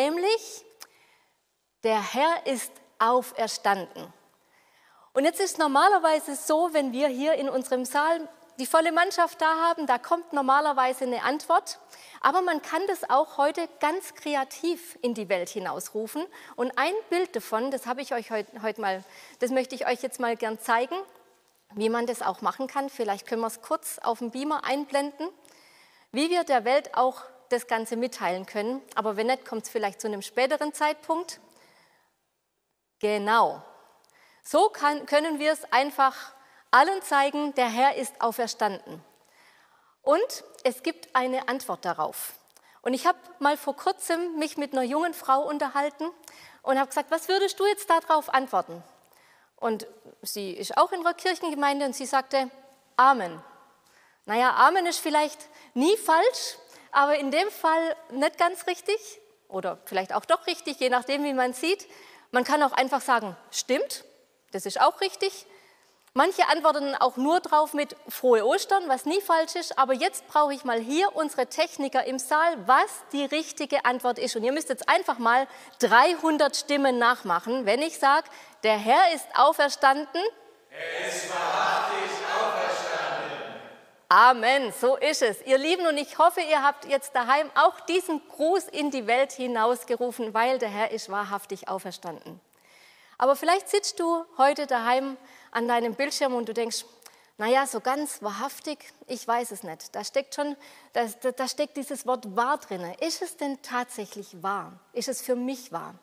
nämlich der Herr ist auferstanden. Und jetzt ist normalerweise so, wenn wir hier in unserem Saal die volle Mannschaft da haben, da kommt normalerweise eine Antwort. Aber man kann das auch heute ganz kreativ in die Welt hinausrufen. Und ein Bild davon, das habe ich euch heute, heute mal, das möchte ich euch jetzt mal gern zeigen, wie man das auch machen kann. Vielleicht können wir es kurz auf dem Beamer einblenden, wie wir der Welt auch das Ganze mitteilen können. Aber wenn nicht, kommt es vielleicht zu einem späteren Zeitpunkt. Genau. So kann, können wir es einfach allen zeigen, der Herr ist auferstanden. Und es gibt eine Antwort darauf. Und ich habe mal vor kurzem mich mit einer jungen Frau unterhalten und habe gesagt, was würdest du jetzt darauf antworten? Und sie ist auch in einer Kirchengemeinde und sie sagte, Amen. Naja, Amen ist vielleicht nie falsch, aber in dem Fall nicht ganz richtig oder vielleicht auch doch richtig, je nachdem, wie man sieht. Man kann auch einfach sagen, stimmt, das ist auch richtig. Manche antworten auch nur drauf mit frohe Ostern, was nie falsch ist, aber jetzt brauche ich mal hier unsere Techniker im Saal, was die richtige Antwort ist. Und ihr müsst jetzt einfach mal 300 Stimmen nachmachen, wenn ich sage, der Herr ist auferstanden. Er ist auferstanden. Amen, so ist es. Ihr Lieben, und ich hoffe, ihr habt jetzt daheim auch diesen Gruß in die Welt hinausgerufen, weil der Herr ist wahrhaftig auferstanden. Aber vielleicht sitzt du heute daheim an deinem Bildschirm und du denkst, naja, so ganz wahrhaftig, ich weiß es nicht. Da steckt schon, da, da steckt dieses Wort wahr drin. Ist es denn tatsächlich wahr? Ist es für mich wahr?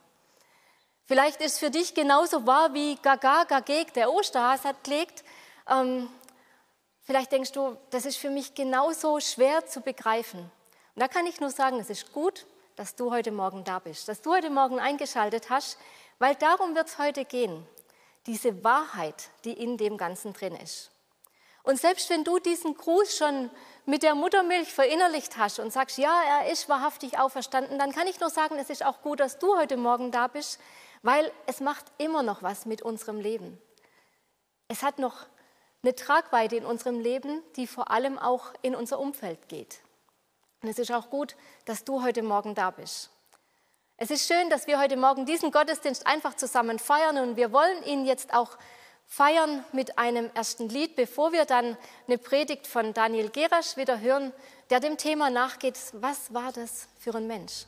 Vielleicht ist es für dich genauso wahr wie Gaga Gageg, der Osterhas hat gelegt. Ähm, vielleicht denkst du, das ist für mich genauso schwer zu begreifen. Und da kann ich nur sagen, es ist gut, dass du heute Morgen da bist, dass du heute Morgen eingeschaltet hast, weil darum wird es heute gehen diese Wahrheit, die in dem Ganzen drin ist. Und selbst wenn du diesen Gruß schon mit der Muttermilch verinnerlicht hast und sagst, ja, er ist wahrhaftig auferstanden, dann kann ich nur sagen, es ist auch gut, dass du heute Morgen da bist, weil es macht immer noch was mit unserem Leben. Es hat noch eine Tragweite in unserem Leben, die vor allem auch in unser Umfeld geht. Und es ist auch gut, dass du heute Morgen da bist. Es ist schön, dass wir heute Morgen diesen Gottesdienst einfach zusammen feiern und wir wollen ihn jetzt auch feiern mit einem ersten Lied, bevor wir dann eine Predigt von Daniel Gerasch wieder hören, der dem Thema nachgeht, was war das für ein Mensch?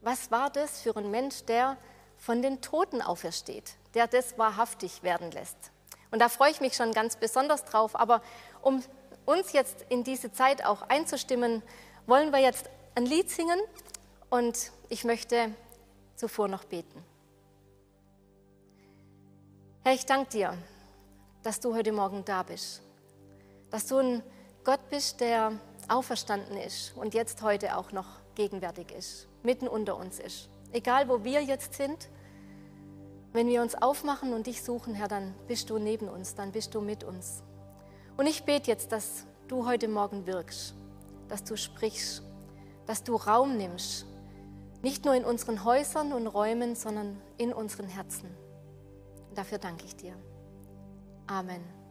Was war das für ein Mensch, der von den Toten aufersteht, der das wahrhaftig werden lässt? Und da freue ich mich schon ganz besonders drauf. Aber um uns jetzt in diese Zeit auch einzustimmen, wollen wir jetzt ein Lied singen und ich möchte zuvor noch beten. Herr, ich danke dir, dass du heute Morgen da bist, dass du ein Gott bist, der auferstanden ist und jetzt heute auch noch gegenwärtig ist, mitten unter uns ist. Egal, wo wir jetzt sind, wenn wir uns aufmachen und dich suchen, Herr, dann bist du neben uns, dann bist du mit uns. Und ich bete jetzt, dass du heute Morgen wirkst, dass du sprichst, dass du Raum nimmst nicht nur in unseren Häusern und Räumen, sondern in unseren Herzen. Dafür danke ich dir. Amen.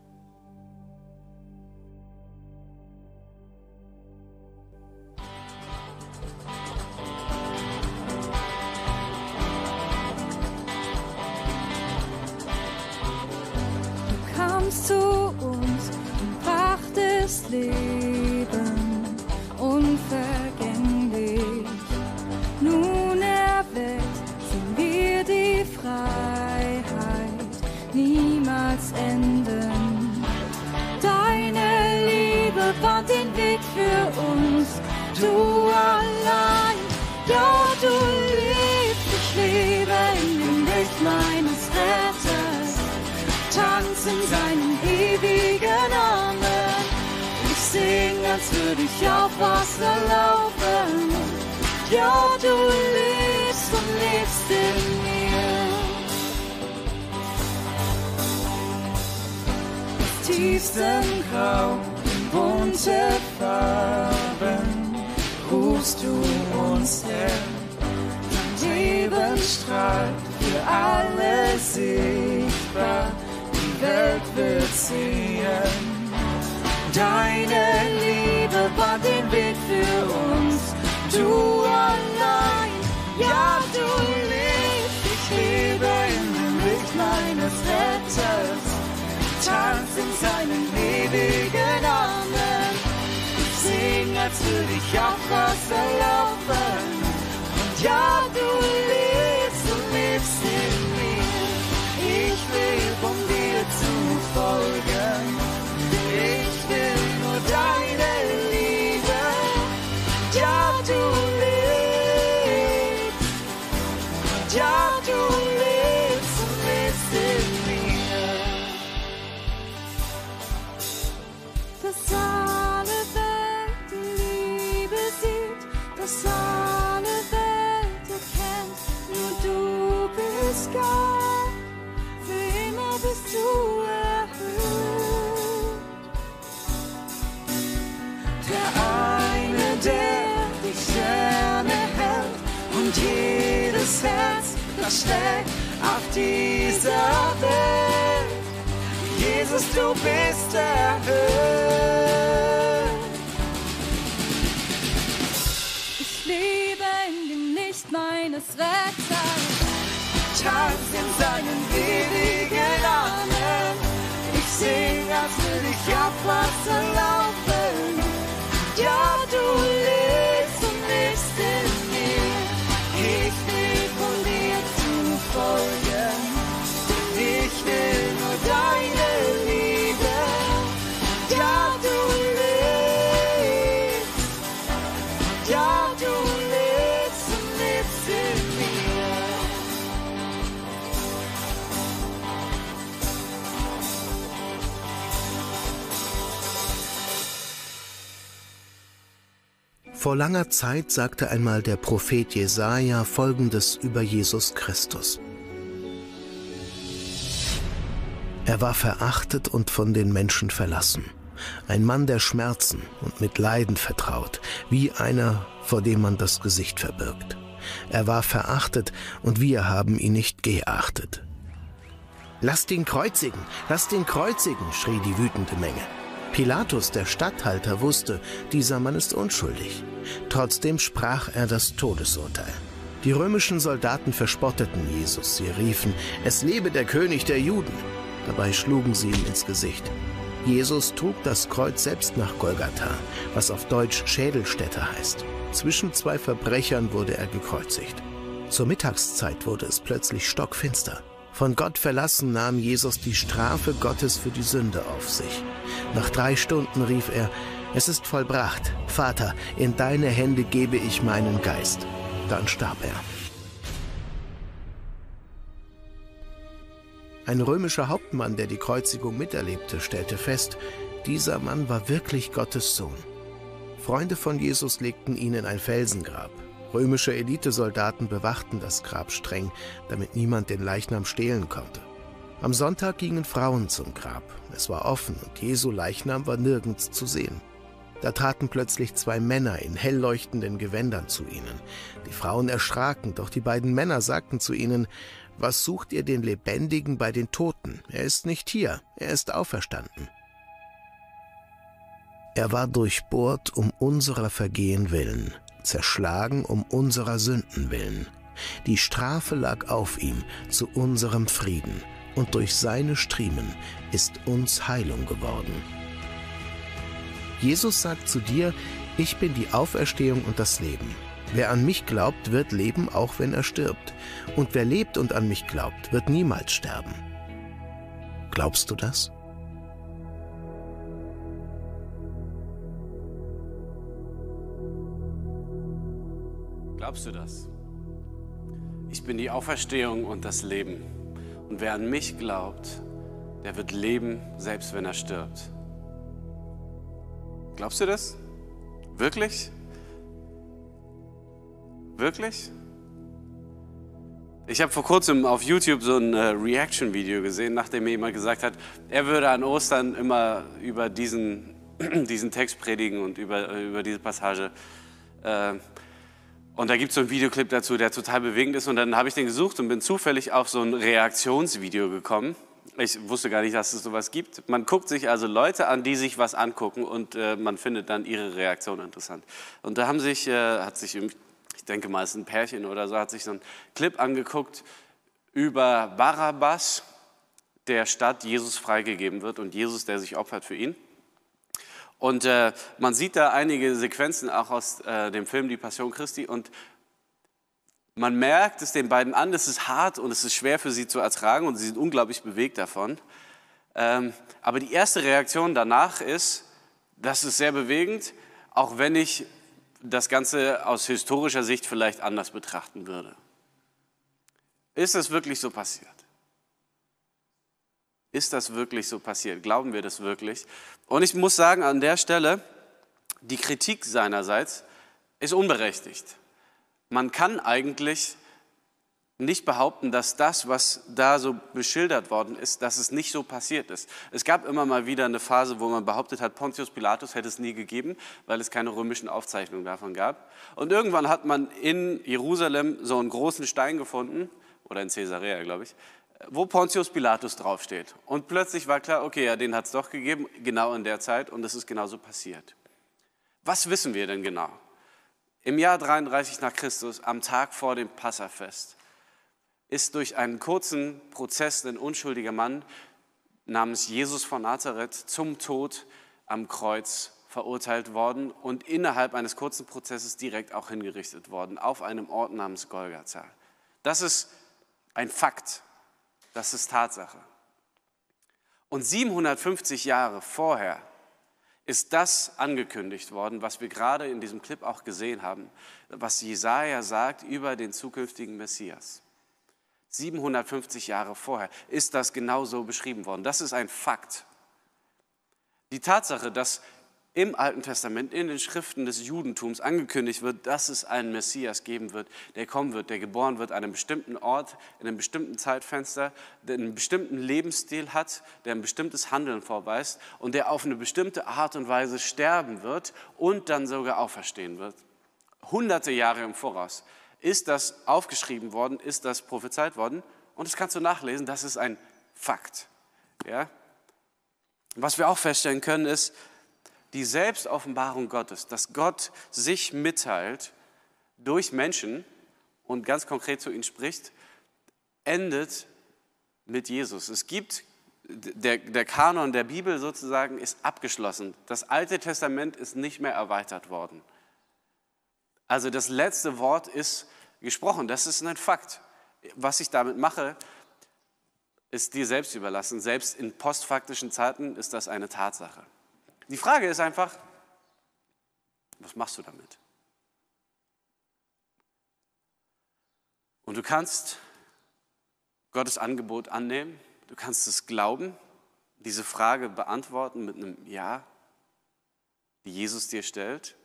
Tiefsten Grau bunte Farben rufst du uns her. Dein Leben strahlt für alle sichtbar, die Welt wird sehen. Deine Liebe bahnt den Weg für uns, du allein, Ja, du lebst, ich lebe in dem Licht meines Retters. Tanz in seinen ewigen Armen. Ich sing, als würde ich auf Wasser laufen. Und ja, du lebst, du lebst in mir. Ich lebe, um dir zu folgen. Jedes Herz, das schlägt auf dieser Welt. Jesus, du bist erhöht. Ich lebe in dem Licht meines Retters. Tanz in seinen ewigen Armen. Ich sing, als will ich auf Wasser Vor langer Zeit sagte einmal der Prophet Jesaja folgendes über Jesus Christus. Er war verachtet und von den Menschen verlassen, ein Mann der Schmerzen und mit Leiden vertraut, wie einer, vor dem man das Gesicht verbirgt. Er war verachtet und wir haben ihn nicht geachtet. Lasst ihn kreuzigen, lasst ihn kreuzigen, schrie die wütende Menge. Pilatus, der Statthalter, wusste, dieser Mann ist unschuldig. Trotzdem sprach er das Todesurteil. Die römischen Soldaten verspotteten Jesus. Sie riefen, es lebe der König der Juden. Dabei schlugen sie ihm ins Gesicht. Jesus trug das Kreuz selbst nach Golgatha, was auf Deutsch Schädelstätte heißt. Zwischen zwei Verbrechern wurde er gekreuzigt. Zur Mittagszeit wurde es plötzlich stockfinster. Von Gott verlassen nahm Jesus die Strafe Gottes für die Sünde auf sich. Nach drei Stunden rief er, es ist vollbracht. Vater, in deine Hände gebe ich meinen Geist. Dann starb er. Ein römischer Hauptmann, der die Kreuzigung miterlebte, stellte fest, dieser Mann war wirklich Gottes Sohn. Freunde von Jesus legten ihn in ein Felsengrab. Römische Elitesoldaten bewachten das Grab streng, damit niemand den Leichnam stehlen konnte. Am Sonntag gingen Frauen zum Grab. Es war offen und Jesu Leichnam war nirgends zu sehen. Da traten plötzlich zwei Männer in hell leuchtenden Gewändern zu ihnen. Die Frauen erschraken, doch die beiden Männer sagten zu ihnen, Was sucht ihr den Lebendigen bei den Toten? Er ist nicht hier, er ist auferstanden. Er war durchbohrt um unserer Vergehen willen, zerschlagen um unserer Sünden willen. Die Strafe lag auf ihm zu unserem Frieden, und durch seine Striemen ist uns Heilung geworden. Jesus sagt zu dir, ich bin die Auferstehung und das Leben. Wer an mich glaubt, wird leben, auch wenn er stirbt. Und wer lebt und an mich glaubt, wird niemals sterben. Glaubst du das? Glaubst du das? Ich bin die Auferstehung und das Leben. Und wer an mich glaubt, der wird leben, selbst wenn er stirbt. Glaubst du das? Wirklich? Wirklich? Ich habe vor kurzem auf YouTube so ein äh, Reaction-Video gesehen, nachdem mir jemand gesagt hat, er würde an Ostern immer über diesen, diesen Text predigen und über, äh, über diese Passage. Äh, und da gibt es so einen Videoclip dazu, der total bewegend ist. Und dann habe ich den gesucht und bin zufällig auf so ein Reaktionsvideo gekommen. Ich wusste gar nicht, dass es sowas gibt. Man guckt sich also Leute an, die sich was angucken und äh, man findet dann ihre Reaktion interessant. Und da haben sich, äh, hat sich, ich denke mal, es ist ein Pärchen oder so, hat sich so einen Clip angeguckt über Barabbas, der Stadt Jesus freigegeben wird und Jesus, der sich opfert für ihn. Und äh, man sieht da einige Sequenzen auch aus äh, dem Film Die Passion Christi und man merkt es den beiden an, es ist hart und es ist schwer für sie zu ertragen und sie sind unglaublich bewegt davon. Ähm, aber die erste Reaktion danach ist, das ist sehr bewegend, auch wenn ich das Ganze aus historischer Sicht vielleicht anders betrachten würde. Ist es wirklich so passiert? Ist das wirklich so passiert? Glauben wir das wirklich? Und ich muss sagen, an der Stelle, die Kritik seinerseits ist unberechtigt. Man kann eigentlich nicht behaupten, dass das, was da so beschildert worden ist, dass es nicht so passiert ist. Es gab immer mal wieder eine Phase, wo man behauptet hat, Pontius Pilatus hätte es nie gegeben, weil es keine römischen Aufzeichnungen davon gab. Und irgendwann hat man in Jerusalem so einen großen Stein gefunden, oder in Caesarea, glaube ich, wo Pontius Pilatus draufsteht. Und plötzlich war klar, okay, ja, den hat es doch gegeben, genau in der Zeit, und es ist genauso passiert. Was wissen wir denn genau? Im Jahr 33 nach Christus, am Tag vor dem Passafest, ist durch einen kurzen Prozess ein unschuldiger Mann namens Jesus von Nazareth zum Tod am Kreuz verurteilt worden und innerhalb eines kurzen Prozesses direkt auch hingerichtet worden, auf einem Ort namens Golgatha. Das ist ein Fakt, das ist Tatsache. Und 750 Jahre vorher ist das angekündigt worden, was wir gerade in diesem Clip auch gesehen haben, was Jesaja sagt über den zukünftigen Messias. 750 Jahre vorher ist das genau so beschrieben worden. Das ist ein Fakt. Die Tatsache, dass im Alten Testament, in den Schriften des Judentums angekündigt wird, dass es einen Messias geben wird, der kommen wird, der geboren wird an einem bestimmten Ort, in einem bestimmten Zeitfenster, der einen bestimmten Lebensstil hat, der ein bestimmtes Handeln vorweist und der auf eine bestimmte Art und Weise sterben wird und dann sogar auferstehen wird. Hunderte Jahre im Voraus ist das aufgeschrieben worden, ist das prophezeit worden und das kannst du nachlesen, das ist ein Fakt. Ja? Was wir auch feststellen können, ist, die Selbstoffenbarung Gottes, dass Gott sich mitteilt durch Menschen und ganz konkret zu ihnen spricht, endet mit Jesus. Es gibt, der, der Kanon der Bibel sozusagen ist abgeschlossen. Das Alte Testament ist nicht mehr erweitert worden. Also das letzte Wort ist gesprochen, das ist ein Fakt. Was ich damit mache, ist dir selbst überlassen. Selbst in postfaktischen Zeiten ist das eine Tatsache. Die Frage ist einfach, was machst du damit? Und du kannst Gottes Angebot annehmen, du kannst es glauben, diese Frage beantworten mit einem Ja, die Jesus dir stellt.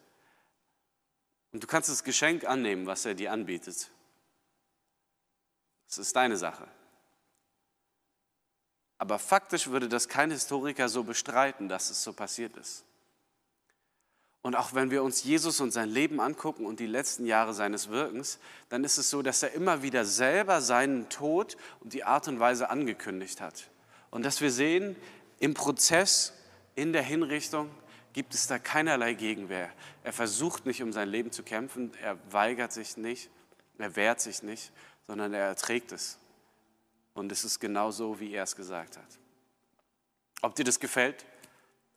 Und du kannst das Geschenk annehmen, was er dir anbietet. Das ist deine Sache. Aber faktisch würde das kein Historiker so bestreiten, dass es so passiert ist. Und auch wenn wir uns Jesus und sein Leben angucken und die letzten Jahre seines Wirkens, dann ist es so, dass er immer wieder selber seinen Tod und die Art und Weise angekündigt hat. Und dass wir sehen, im Prozess, in der Hinrichtung, gibt es da keinerlei Gegenwehr. Er versucht nicht, um sein Leben zu kämpfen, er weigert sich nicht, er wehrt sich nicht, sondern er erträgt es. Und es ist genau so, wie er es gesagt hat. Ob dir das gefällt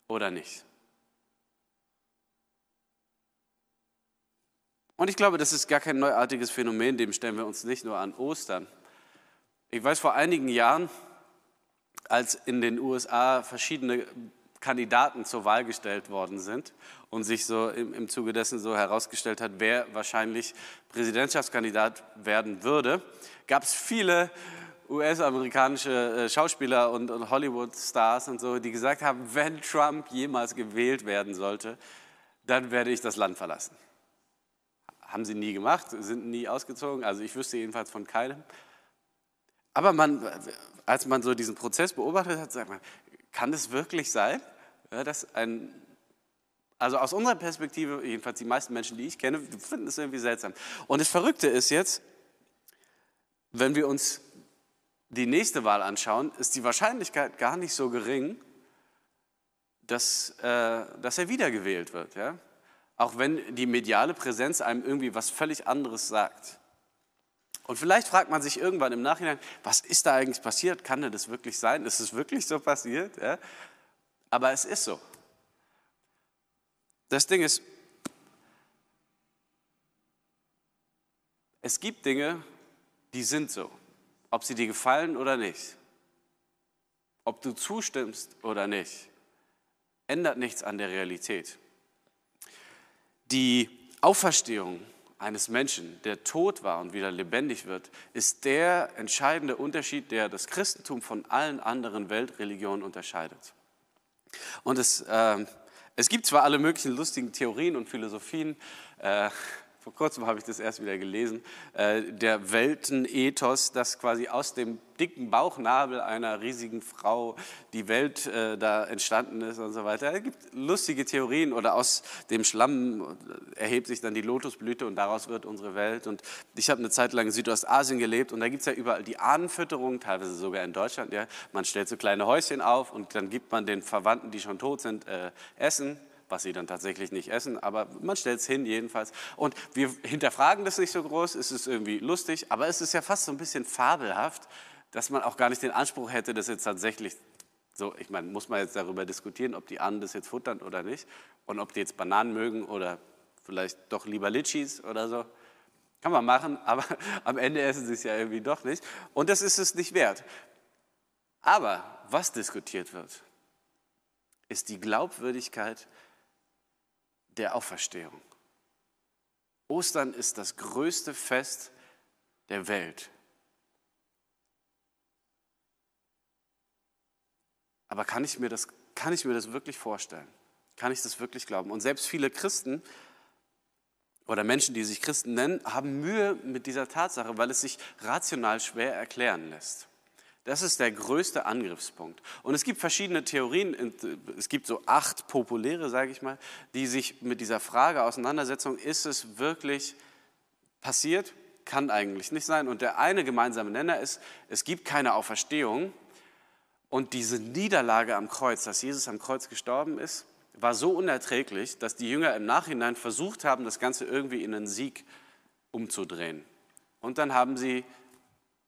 oder nicht. Und ich glaube, das ist gar kein neuartiges Phänomen, dem stellen wir uns nicht nur an Ostern. Ich weiß vor einigen Jahren, als in den USA verschiedene Kandidaten zur Wahl gestellt worden sind und sich so im, im Zuge dessen so herausgestellt hat, wer wahrscheinlich Präsidentschaftskandidat werden würde, gab es viele US-amerikanische äh, Schauspieler und, Hollywood-Stars und so, die gesagt haben, wenn Trump jemals gewählt werden sollte, dann werde ich das Land verlassen. Haben sie nie gemacht, sind nie ausgezogen, also ich wüsste jedenfalls von keinem. Aber man, als man so diesen Prozess beobachtet hat, sagt man, kann es wirklich sein, dass ein, also aus unserer Perspektive, jedenfalls die meisten Menschen, die ich kenne, finden es irgendwie seltsam. Und das Verrückte ist jetzt, wenn wir uns die nächste Wahl anschauen, ist die Wahrscheinlichkeit gar nicht so gering, dass, äh, dass er wiedergewählt wird. Ja? Auch wenn die mediale Präsenz einem irgendwie was völlig anderes sagt. Und vielleicht fragt man sich irgendwann im Nachhinein, was ist da eigentlich passiert? Kann denn das wirklich sein? Ist es wirklich so passiert? Ja? Aber es ist so. Das Ding ist, es gibt Dinge, die sind so, ob sie dir gefallen oder nicht. Ob du zustimmst oder nicht, ändert nichts an der Realität. Die Auferstehung eines Menschen, der tot war und wieder lebendig wird, ist der entscheidende Unterschied, der das Christentum von allen anderen Weltreligionen unterscheidet. Und es, äh, es gibt zwar alle möglichen lustigen Theorien und Philosophien, äh, vor kurzem habe ich das erst wieder gelesen, äh, der Weltenethos, dass quasi aus dem dicken Bauchnabel einer riesigen Frau die Welt äh, da entstanden ist und so weiter. Es gibt lustige Theorien oder aus dem Schlamm erhebt sich dann die Lotusblüte und daraus wird unsere Welt. Und ich habe eine Zeit lang in Südostasien gelebt und da gibt es ja überall die Ahnenfütterung, teilweise sogar in Deutschland. Ja. Man stellt so kleine Häuschen auf und dann gibt man den Verwandten, die schon tot sind, äh, Essen was sie dann tatsächlich nicht essen, aber man stellt es hin jedenfalls. Und wir hinterfragen das nicht so groß, es ist irgendwie lustig, aber es ist ja fast so ein bisschen fabelhaft, dass man auch gar nicht den Anspruch hätte, das jetzt tatsächlich so, ich meine, muss man jetzt darüber diskutieren, ob die Ahnen das jetzt futtern oder nicht und ob die jetzt Bananen mögen oder vielleicht doch lieber Litchis oder so. Kann man machen, aber am Ende essen sie es ja irgendwie doch nicht. Und das ist es nicht wert. Aber was diskutiert wird, ist die Glaubwürdigkeit der Auferstehung. Ostern ist das größte Fest der Welt. Aber kann ich, mir das, kann ich mir das wirklich vorstellen? Kann ich das wirklich glauben? Und selbst viele Christen oder Menschen, die sich Christen nennen, haben Mühe mit dieser Tatsache, weil es sich rational schwer erklären lässt. Das ist der größte Angriffspunkt. Und es gibt verschiedene Theorien, es gibt so acht populäre, sage ich mal, die sich mit dieser Frage auseinandersetzen, ist es wirklich passiert? Kann eigentlich nicht sein. Und der eine gemeinsame Nenner ist, es gibt keine Auferstehung. Und diese Niederlage am Kreuz, dass Jesus am Kreuz gestorben ist, war so unerträglich, dass die Jünger im Nachhinein versucht haben, das Ganze irgendwie in einen Sieg umzudrehen. Und dann haben sie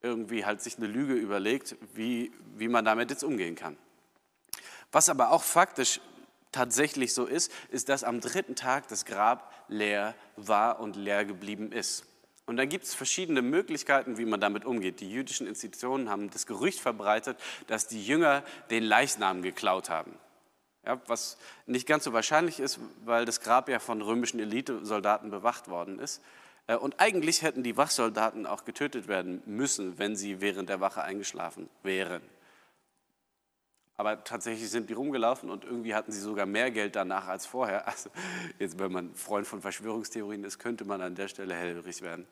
irgendwie halt sich eine Lüge überlegt, wie, wie man damit jetzt umgehen kann. Was aber auch faktisch tatsächlich so ist, ist, dass am dritten Tag das Grab leer war und leer geblieben ist. Und da gibt es verschiedene Möglichkeiten, wie man damit umgeht. Die jüdischen Institutionen haben das Gerücht verbreitet, dass die Jünger den Leichnam geklaut haben. Ja, was nicht ganz so wahrscheinlich ist, weil das Grab ja von römischen Elitesoldaten bewacht worden ist. Äh, und eigentlich hätten die Wachsoldaten auch getötet werden müssen, wenn sie während der Wache eingeschlafen wären. Aber tatsächlich sind die rumgelaufen und irgendwie hatten sie sogar mehr Geld danach als vorher. Also jetzt, wenn man Freund von Verschwörungstheorien ist, könnte man an der Stelle hellhörig werden.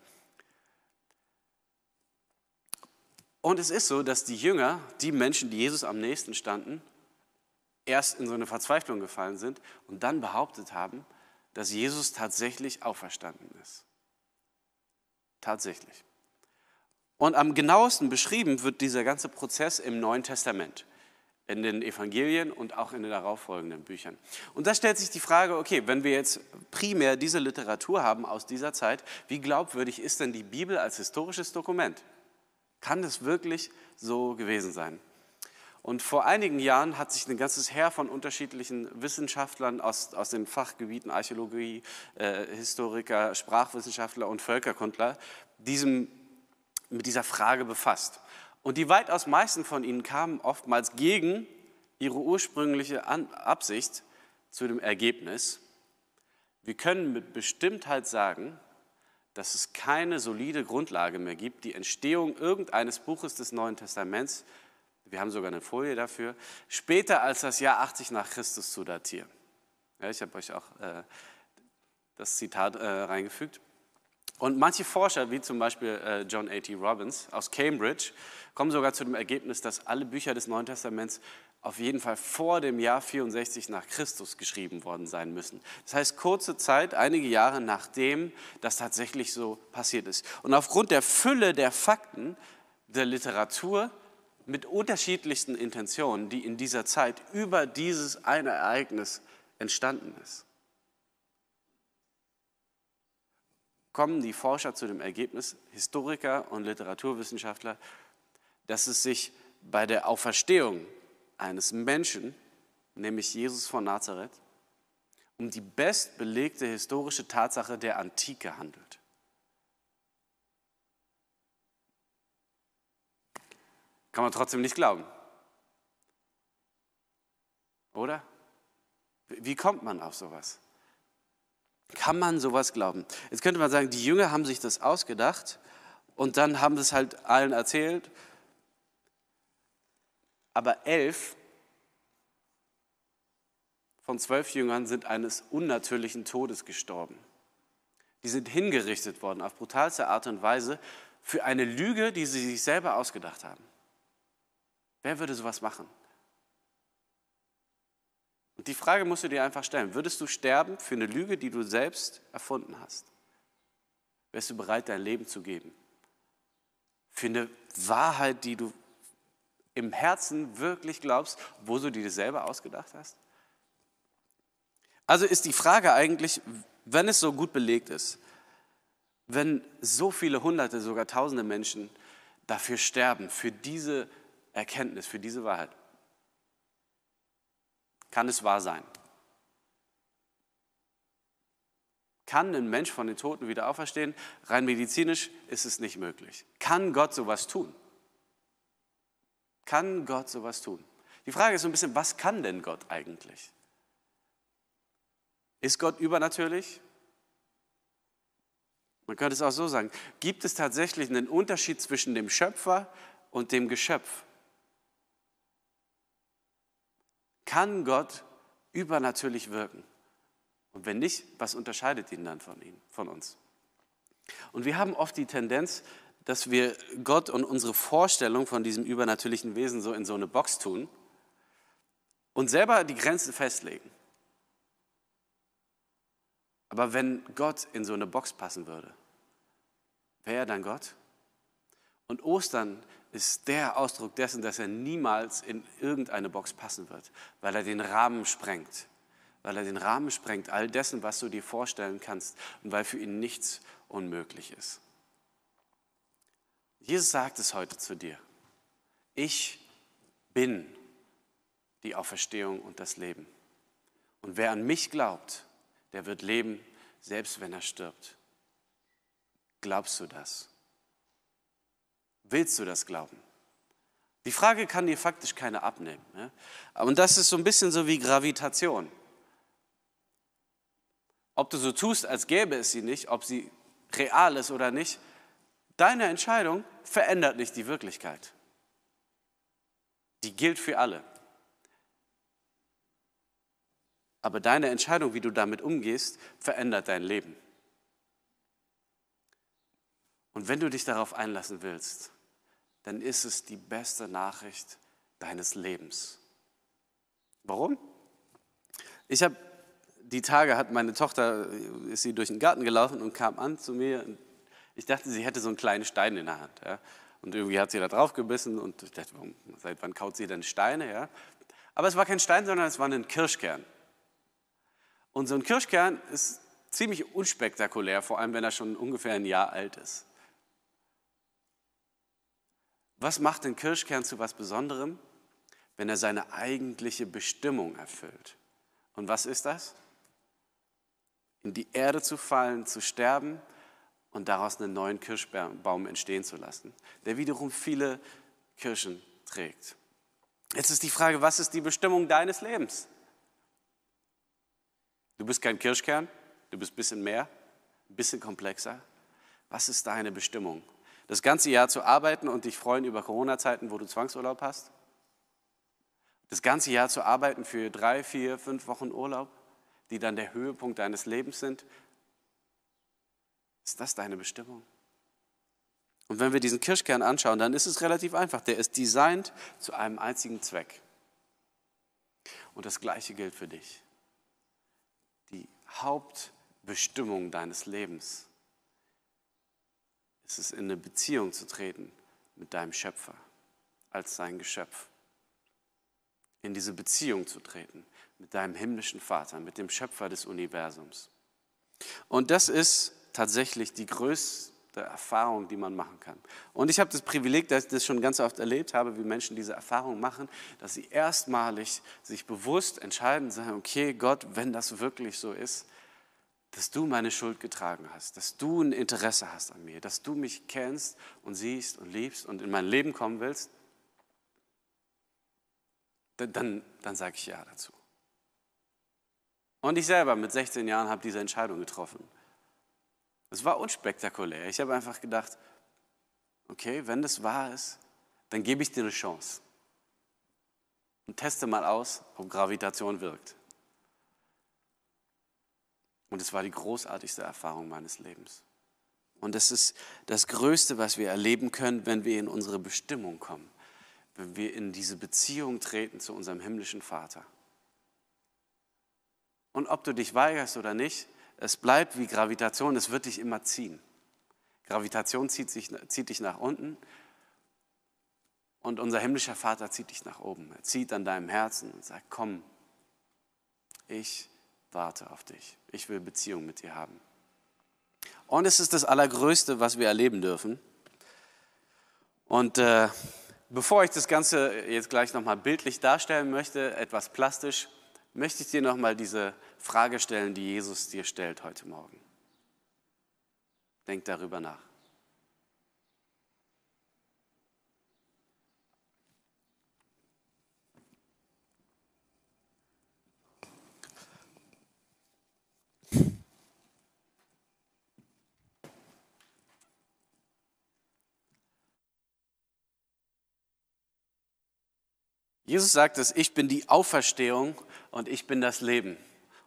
Und es ist so, dass die Jünger, die Menschen, die Jesus am nächsten standen, erst in so eine Verzweiflung gefallen sind und dann behauptet haben, dass Jesus tatsächlich auferstanden ist. Tatsächlich. Und am genauesten beschrieben wird dieser ganze Prozess im Neuen Testament, in den Evangelien und auch in den darauffolgenden Büchern. Und da stellt sich die Frage, okay, wenn wir jetzt primär diese Literatur haben aus dieser Zeit, wie glaubwürdig ist denn die Bibel als historisches Dokument? Kann das wirklich so gewesen sein? Und vor einigen Jahren hat sich ein ganzes Heer von unterschiedlichen Wissenschaftlern aus, aus den Fachgebieten Archäologie, äh, Historiker, Sprachwissenschaftler und Völkerkundler diesem, mit dieser Frage befasst. Und die weitaus meisten von ihnen kamen oftmals gegen ihre ursprüngliche An Absicht zu dem Ergebnis, wir können mit Bestimmtheit sagen, dass es keine solide Grundlage mehr gibt, die Entstehung irgendeines Buches des Neuen Testaments wir haben sogar eine Folie dafür, später als das Jahr 80 nach Christus zu datieren. Ja, ich habe euch auch äh, das Zitat äh, reingefügt. Und manche Forscher, wie zum Beispiel äh, John A.T. Robbins aus Cambridge, kommen sogar zu dem Ergebnis, dass alle Bücher des Neuen Testaments auf jeden Fall vor dem Jahr 64 nach Christus geschrieben worden sein müssen. Das heißt, kurze Zeit, einige Jahre nachdem das tatsächlich so passiert ist. Und aufgrund der Fülle der Fakten der Literatur mit unterschiedlichsten Intentionen, die in dieser Zeit über dieses eine Ereignis entstanden ist. kommen die Forscher zu dem Ergebnis, Historiker und Literaturwissenschaftler, dass es sich bei der Auferstehung eines Menschen, nämlich Jesus von Nazareth, um die bestbelegte historische Tatsache der Antike handelt. Kann man trotzdem nicht glauben. Oder? Wie kommt man auf sowas? Kann man sowas glauben? Jetzt könnte man sagen, die Jünger haben sich das ausgedacht und dann haben es halt allen erzählt. Aber elf von zwölf Jüngern sind eines unnatürlichen Todes gestorben. Die sind hingerichtet worden auf brutalste Art und Weise für eine Lüge, die sie sich selber ausgedacht haben. Wer würde sowas machen? Und die Frage musst du dir einfach stellen. Würdest du sterben für eine Lüge, die du selbst erfunden hast? Wärst du bereit, dein Leben zu geben? Für eine Wahrheit, die du im Herzen wirklich glaubst, wo du dir selber ausgedacht hast? Also ist die Frage eigentlich, wenn es so gut belegt ist, wenn so viele Hunderte, sogar Tausende Menschen dafür sterben, für diese Erkenntnis, für diese Wahrheit, kann es wahr sein? Kann ein Mensch von den Toten wieder auferstehen? Rein medizinisch ist es nicht möglich. Kann Gott sowas tun? Kann Gott sowas tun? Die Frage ist so ein bisschen, was kann denn Gott eigentlich? Ist Gott übernatürlich? Man könnte es auch so sagen. Gibt es tatsächlich einen Unterschied zwischen dem Schöpfer und dem Geschöpf? Kann Gott übernatürlich wirken? Und wenn nicht, was unterscheidet ihn dann von, ihm, von uns? Und wir haben oft die Tendenz, dass wir Gott und unsere Vorstellung von diesem übernatürlichen Wesen so in so eine Box tun und selber die Grenzen festlegen. Aber wenn Gott in so eine Box passen würde, wäre er dann Gott? Und Ostern ist der Ausdruck dessen, dass er niemals in irgendeine Box passen wird, weil er den Rahmen sprengt, weil er den Rahmen sprengt, all dessen, was du dir vorstellen kannst und weil für ihn nichts unmöglich ist. Jesus sagt es heute zu dir. Ich bin die Auferstehung und das Leben. Und wer an mich glaubt, der wird leben, selbst wenn er stirbt. Glaubst du das? Willst du das glauben? Die Frage kann dir faktisch keiner abnehmen. Und das ist so ein bisschen so wie Gravitation. Ob du so tust, als gäbe es sie nicht, ob sie real ist oder nicht, deine Entscheidung verändert nicht die Wirklichkeit. Die gilt für alle. Aber deine Entscheidung, wie du damit umgehst, verändert dein Leben. Und wenn du dich darauf einlassen willst, dann ist es die beste Nachricht deines Lebens. Warum? Ich habe die Tage hat meine Tochter ist sie durch den Garten gelaufen und kam an zu mir. Ich dachte, sie hätte so einen kleinen Stein in der Hand. Ja. Und irgendwie hat sie da drauf gebissen und ich dachte, warum, seit wann kaut sie denn Steine? Ja. Aber es war kein Stein, sondern es war ein Kirschkern. Und so ein Kirschkern ist ziemlich unspektakulär, vor allem wenn er schon ungefähr ein Jahr alt ist. Was macht den Kirschkern zu was Besonderem? Wenn er seine eigentliche Bestimmung erfüllt. Und was ist das? In die Erde zu fallen, zu sterben und daraus einen neuen Kirschbaum entstehen zu lassen, der wiederum viele Kirschen trägt. Jetzt ist die Frage, was ist die Bestimmung deines Lebens? Du bist kein Kirschkern, du bist ein bisschen mehr, ein bisschen komplexer. Was ist deine Bestimmung? Das ganze Jahr zu arbeiten und dich freuen über Corona-Zeiten, wo du Zwangsurlaub hast? Das ganze Jahr zu arbeiten für drei, vier, fünf Wochen Urlaub, die dann der Höhepunkt deines Lebens sind? Ist das deine Bestimmung? Und wenn wir diesen Kirschkern anschauen, dann ist es relativ einfach. Der ist designt zu einem einzigen Zweck. Und das Gleiche gilt für dich. Die Hauptbestimmung deines Lebens ist es, in eine Beziehung zu treten mit deinem Schöpfer als sein Geschöpf. In diese Beziehung zu treten mit deinem himmlischen Vater, mit dem Schöpfer des Universums. Und das ist tatsächlich die größte Erfahrung, die man machen kann. Und ich habe das Privileg, dass ich das schon ganz oft erlebt habe, wie Menschen diese Erfahrung machen, dass sie erstmalig sich bewusst entscheiden, sagen, okay, Gott, wenn das wirklich so ist, dass du meine Schuld getragen hast, dass du ein Interesse hast an mir, dass du mich kennst und siehst und liebst und in mein Leben kommen willst, dann, dann, sage ich ja dazu. Und ich selber mit 16 Jahren habe diese Entscheidung getroffen. Es war unspektakulär. Ich habe einfach gedacht, okay, wenn das wahr ist, dann gebe ich dir eine Chance. Und teste mal aus, ob Gravitation wirkt. Und es war die großartigste Erfahrung meines Lebens. Und das ist das Größte, was wir erleben können, wenn wir in unsere Bestimmung kommen, wenn wir in diese Beziehung treten zu unserem himmlischen Vater. Und ob du dich weigerst oder nicht, es bleibt wie Gravitation, es wird dich immer ziehen. Gravitation zieht, sich, zieht dich nach unten und unser himmlischer Vater zieht dich nach oben. Er zieht an deinem Herzen und sagt, komm, ich warte auf dich. Ich will Beziehung mit dir haben. Und es ist das Allergrößte, was wir erleben dürfen. Und äh, bevor ich das Ganze jetzt gleich nochmal bildlich darstellen möchte, etwas plastisch, möchte ich dir nochmal diese Frage stellen, die Jesus dir stellt heute Morgen. Denk darüber nach. Jesus sagt es, ich bin die Auferstehung und ich bin das Leben.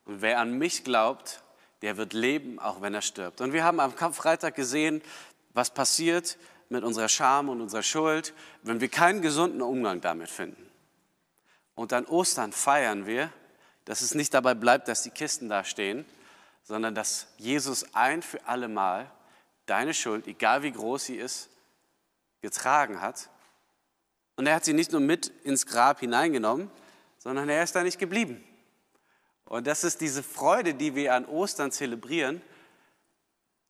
Und wer an mich glaubt, der wird leben, auch wenn er stirbt. Und wir haben am Kampffreitag gesehen, was passiert mit unserer Scham und unserer Schuld, wenn wir keinen gesunden Umgang damit finden. Und an Ostern feiern wir, dass es nicht dabei bleibt, dass die Kisten da stehen, sondern dass Jesus ein für alle Mal deine Schuld, egal wie groß sie ist, getragen hat und er hat sie nicht nur mit ins Grab hineingenommen, sondern er ist da nicht geblieben. Und das ist diese Freude, die wir an Ostern zelebrieren,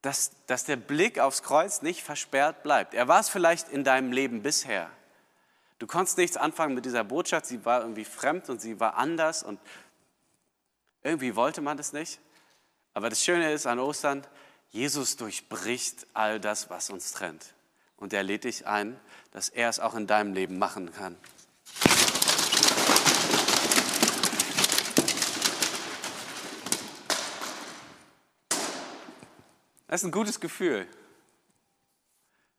dass, dass der Blick aufs Kreuz nicht versperrt bleibt. Er war es vielleicht in deinem Leben bisher. Du konntest nichts anfangen mit dieser Botschaft, sie war irgendwie fremd und sie war anders und irgendwie wollte man das nicht. Aber das Schöne ist an Ostern, Jesus durchbricht all das, was uns trennt. Und er lädt dich ein, dass er es auch in deinem Leben machen kann. Das ist ein gutes Gefühl,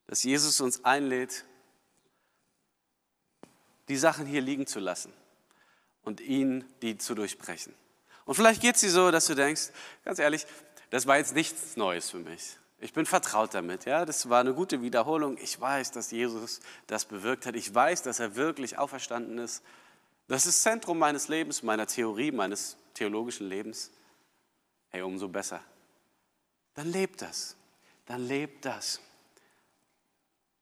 dass Jesus uns einlädt, die Sachen hier liegen zu lassen und ihn die zu durchbrechen. Und vielleicht geht es dir so, dass du denkst, ganz ehrlich, das war jetzt nichts Neues für mich. Ich bin vertraut damit, ja. Das war eine gute Wiederholung. Ich weiß, dass Jesus das bewirkt hat. Ich weiß, dass er wirklich auferstanden ist. Das ist Zentrum meines Lebens, meiner Theorie, meines theologischen Lebens. Hey, umso besser. Dann lebt das. Dann lebt das.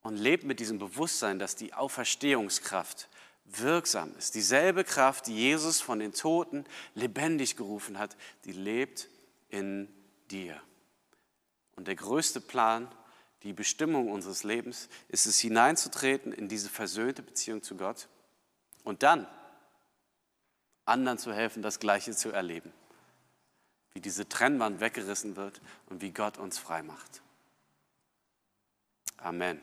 Und lebt mit diesem Bewusstsein, dass die Auferstehungskraft wirksam ist. Dieselbe Kraft, die Jesus von den Toten lebendig gerufen hat, die lebt in dir. Und der größte Plan, die Bestimmung unseres Lebens, ist es hineinzutreten in diese versöhnte Beziehung zu Gott und dann anderen zu helfen, das Gleiche zu erleben. Wie diese Trennwand weggerissen wird und wie Gott uns frei macht. Amen.